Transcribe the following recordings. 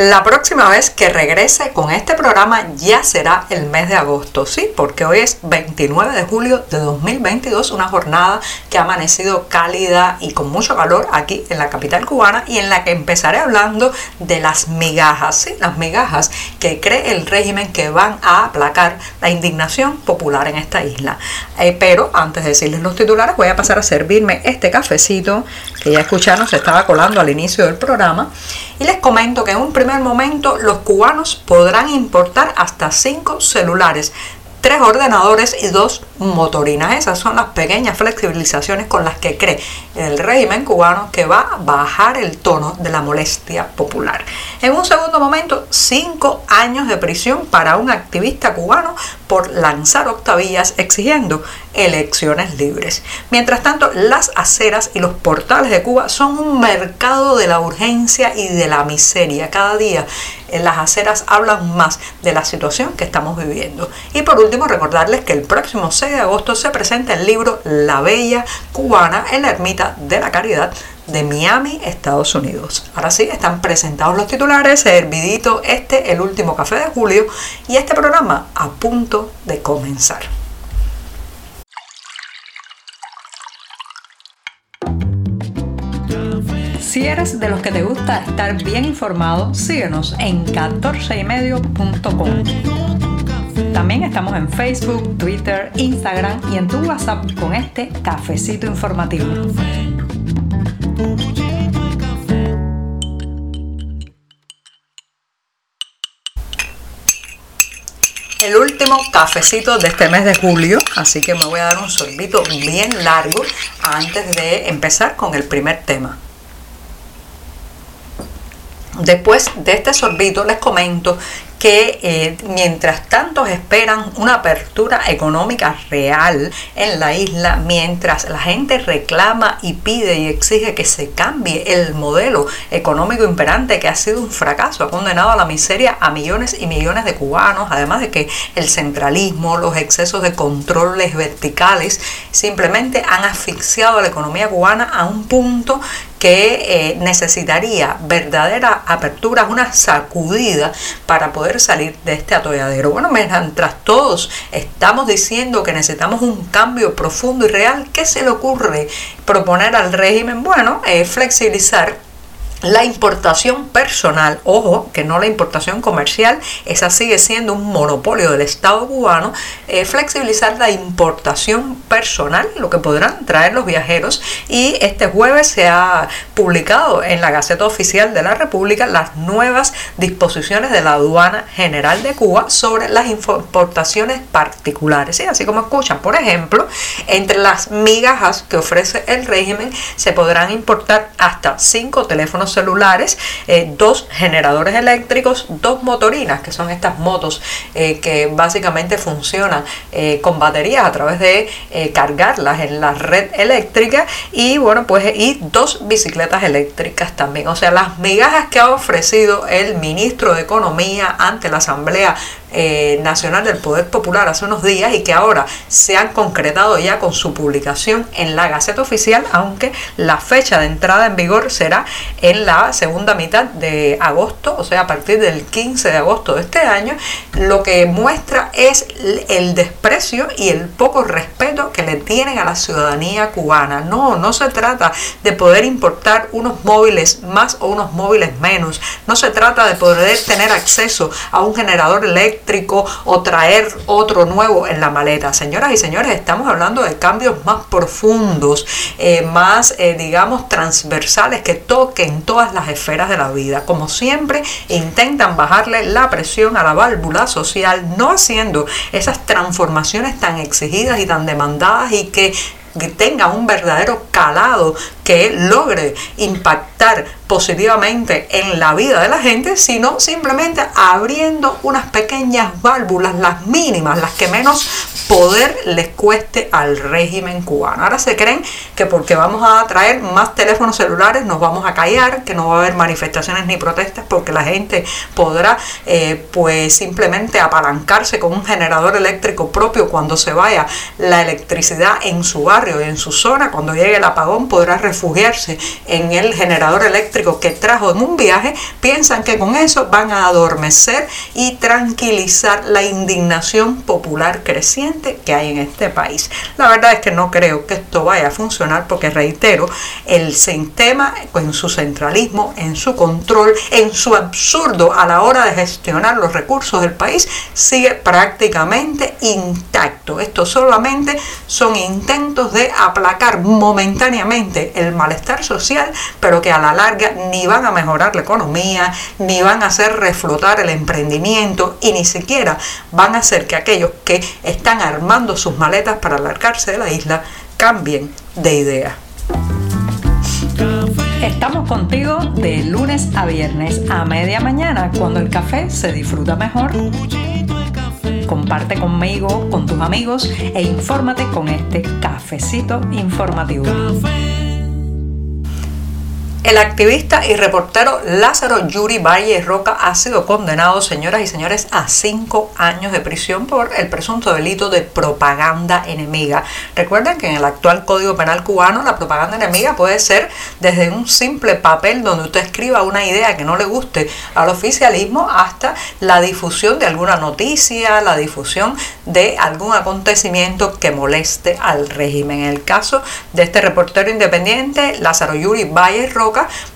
La próxima vez que regrese con este programa ya será el mes de agosto, sí, porque hoy es 29 de julio de 2022, una jornada que ha amanecido cálida y con mucho calor aquí en la capital cubana y en la que empezaré hablando de las migajas, sí, las migajas que cree el régimen que van a aplacar la indignación popular en esta isla. Eh, pero antes de decirles los titulares, voy a pasar a servirme este cafecito que ya escucharon, se estaba colando al inicio del programa y les comento que en un primer momento los cubanos podrán importar hasta 5 celulares, 3 ordenadores y 2 motorina. Esas son las pequeñas flexibilizaciones con las que cree el régimen cubano que va a bajar el tono de la molestia popular. En un segundo momento, cinco años de prisión para un activista cubano por lanzar octavillas exigiendo elecciones libres. Mientras tanto, las aceras y los portales de Cuba son un mercado de la urgencia y de la miseria. Cada día en las aceras hablan más de la situación que estamos viviendo. Y por último, recordarles que el próximo 6 de agosto se presenta el libro La Bella Cubana en la Ermita de la Caridad de Miami, Estados Unidos. Ahora sí, están presentados los titulares, servidito este, el último café de julio y este programa a punto de comenzar. Si eres de los que te gusta estar bien informado, síguenos en 14ymedio.com. También estamos en Facebook, Twitter, Instagram y en tu WhatsApp con este cafecito informativo. el último cafecito de este mes de julio, así que me voy a dar un sorbito bien largo antes de empezar con el primer tema. Después de este sorbito les comento que eh, mientras tanto esperan una apertura económica real en la isla, mientras la gente reclama y pide y exige que se cambie el modelo económico imperante que ha sido un fracaso, ha condenado a la miseria a millones y millones de cubanos, además de que el centralismo, los excesos de controles verticales simplemente han asfixiado a la economía cubana a un punto que eh, necesitaría verdadera apertura, una sacudida para poder salir de este atolladero. Bueno, mientras todos estamos diciendo que necesitamos un cambio profundo y real, ¿qué se le ocurre proponer al régimen? Bueno, flexibilizar la importación personal, ojo, que no la importación comercial, esa sigue siendo un monopolio del Estado cubano, eh, flexibilizar la importación personal, lo que podrán traer los viajeros. Y este jueves se ha publicado en la Gaceta Oficial de la República las nuevas disposiciones de la Aduana General de Cuba sobre las importaciones particulares. Así como escuchan, por ejemplo, entre las migajas que ofrece el régimen se podrán importar hasta cinco teléfonos celulares, eh, dos generadores eléctricos, dos motorinas, que son estas motos eh, que básicamente funcionan eh, con baterías a través de cargarlas en la red eléctrica y bueno, pues y dos bicicletas eléctricas también. O sea, las migajas que ha ofrecido el ministro de Economía ante la Asamblea eh, Nacional del Poder Popular hace unos días y que ahora se han concretado ya con su publicación en la Gaceta Oficial, aunque la fecha de entrada en vigor será en la segunda mitad de agosto, o sea, a partir del 15 de agosto de este año, lo que muestra es el desprecio y el poco respeto que le tienen a la ciudadanía cubana. No, no se trata de poder importar unos móviles más o unos móviles menos, no se trata de poder tener acceso a un generador eléctrico, o traer otro nuevo en la maleta. Señoras y señores, estamos hablando de cambios más profundos, eh, más, eh, digamos, transversales que toquen todas las esferas de la vida. Como siempre, intentan bajarle la presión a la válvula social, no haciendo esas transformaciones tan exigidas y tan demandadas y que tenga un verdadero calado que logre impactar positivamente en la vida de la gente, sino simplemente abriendo unas pequeñas válvulas, las mínimas, las que menos poder les cueste al régimen cubano. Ahora se creen que porque vamos a traer más teléfonos celulares nos vamos a callar, que no va a haber manifestaciones ni protestas porque la gente podrá eh, pues simplemente apalancarse con un generador eléctrico propio cuando se vaya la electricidad en su barrio y en su zona, cuando llegue el apagón podrá refugiarse en el generador eléctrico que trajo en un viaje, piensan que con eso van a adormecer y tranquilizar la indignación popular creciente que hay en este país. La verdad es que no creo que esto vaya a funcionar porque, reitero, el sistema en su centralismo, en su control, en su absurdo a la hora de gestionar los recursos del país, sigue prácticamente intacto. Esto solamente son intentos de aplacar momentáneamente el malestar social, pero que a la larga ni van a mejorar la economía, ni van a hacer reflotar el emprendimiento y ni siquiera van a hacer que aquellos que están armando sus maletas para alargarse de la isla cambien de idea. Estamos contigo de lunes a viernes a media mañana cuando el café se disfruta mejor. Comparte conmigo, con tus amigos e infórmate con este cafecito informativo. El activista y reportero Lázaro Yuri Valle Roca ha sido condenado, señoras y señores, a cinco años de prisión por el presunto delito de propaganda enemiga. Recuerden que en el actual Código Penal cubano la propaganda enemiga puede ser desde un simple papel donde usted escriba una idea que no le guste al oficialismo hasta la difusión de alguna noticia, la difusión de algún acontecimiento que moleste al régimen. En el caso de este reportero independiente, Lázaro Yuri Valle Roca,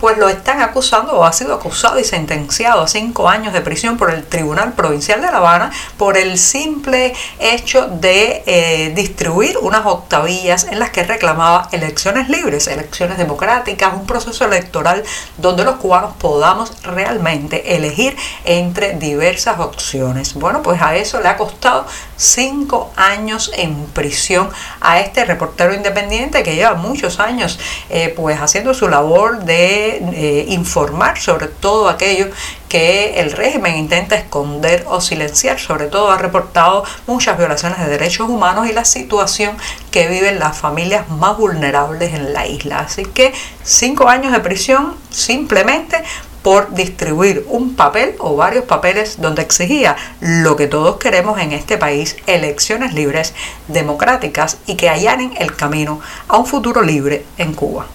pues lo están acusando o ha sido acusado y sentenciado a cinco años de prisión por el Tribunal Provincial de La Habana por el simple hecho de eh, distribuir unas octavillas en las que reclamaba elecciones libres, elecciones democráticas, un proceso electoral donde los cubanos podamos realmente elegir entre diversas opciones. Bueno, pues a eso le ha costado cinco años en prisión a este reportero independiente que lleva muchos años eh, pues haciendo su labor de eh, informar sobre todo aquello que el régimen intenta esconder o silenciar. Sobre todo ha reportado muchas violaciones de derechos humanos y la situación que viven las familias más vulnerables en la isla. Así que cinco años de prisión simplemente por distribuir un papel o varios papeles donde exigía lo que todos queremos en este país, elecciones libres, democráticas y que allanen el camino a un futuro libre en Cuba.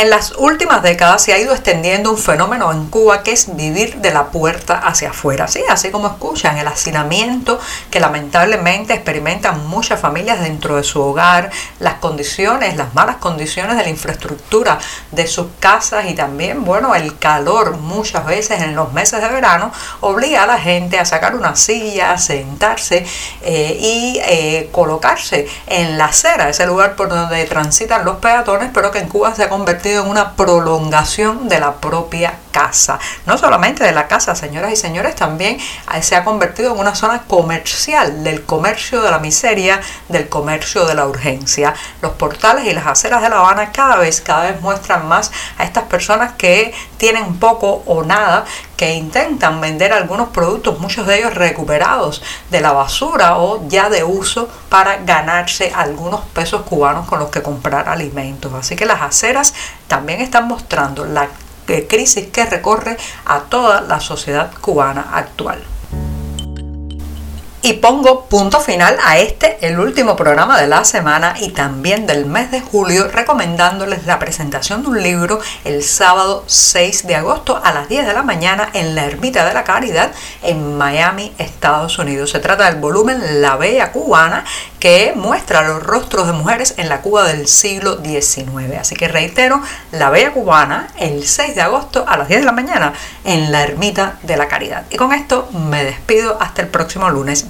En las últimas décadas se ha ido extendiendo un fenómeno en Cuba que es vivir de la puerta hacia afuera. Sí, así como escuchan, el hacinamiento que lamentablemente experimentan muchas familias dentro de su hogar, las condiciones, las malas condiciones de la infraestructura de sus casas y también, bueno, el calor muchas veces en los meses de verano obliga a la gente a sacar una silla, a sentarse eh, y eh, colocarse en la acera, ese lugar por donde transitan los peatones, pero que en Cuba se ha convertido en una prolongación de la propia casa. No solamente de la casa, señoras y señores, también se ha convertido en una zona comercial, del comercio de la miseria, del comercio de la urgencia. Los portales y las aceras de La Habana cada vez, cada vez muestran más a estas personas que tienen poco o nada, que intentan vender algunos productos, muchos de ellos recuperados de la basura o ya de uso para ganarse algunos pesos cubanos con los que comprar alimentos. Así que las aceras también están mostrando la crisis que recorre a toda la sociedad cubana actual. Y pongo punto final a este, el último programa de la semana y también del mes de julio, recomendándoles la presentación de un libro el sábado 6 de agosto a las 10 de la mañana en la Ermita de la Caridad en Miami, Estados Unidos. Se trata del volumen La Bella Cubana que muestra los rostros de mujeres en la Cuba del siglo XIX. Así que reitero, La Bella Cubana el 6 de agosto a las 10 de la mañana en la Ermita de la Caridad. Y con esto me despido hasta el próximo lunes.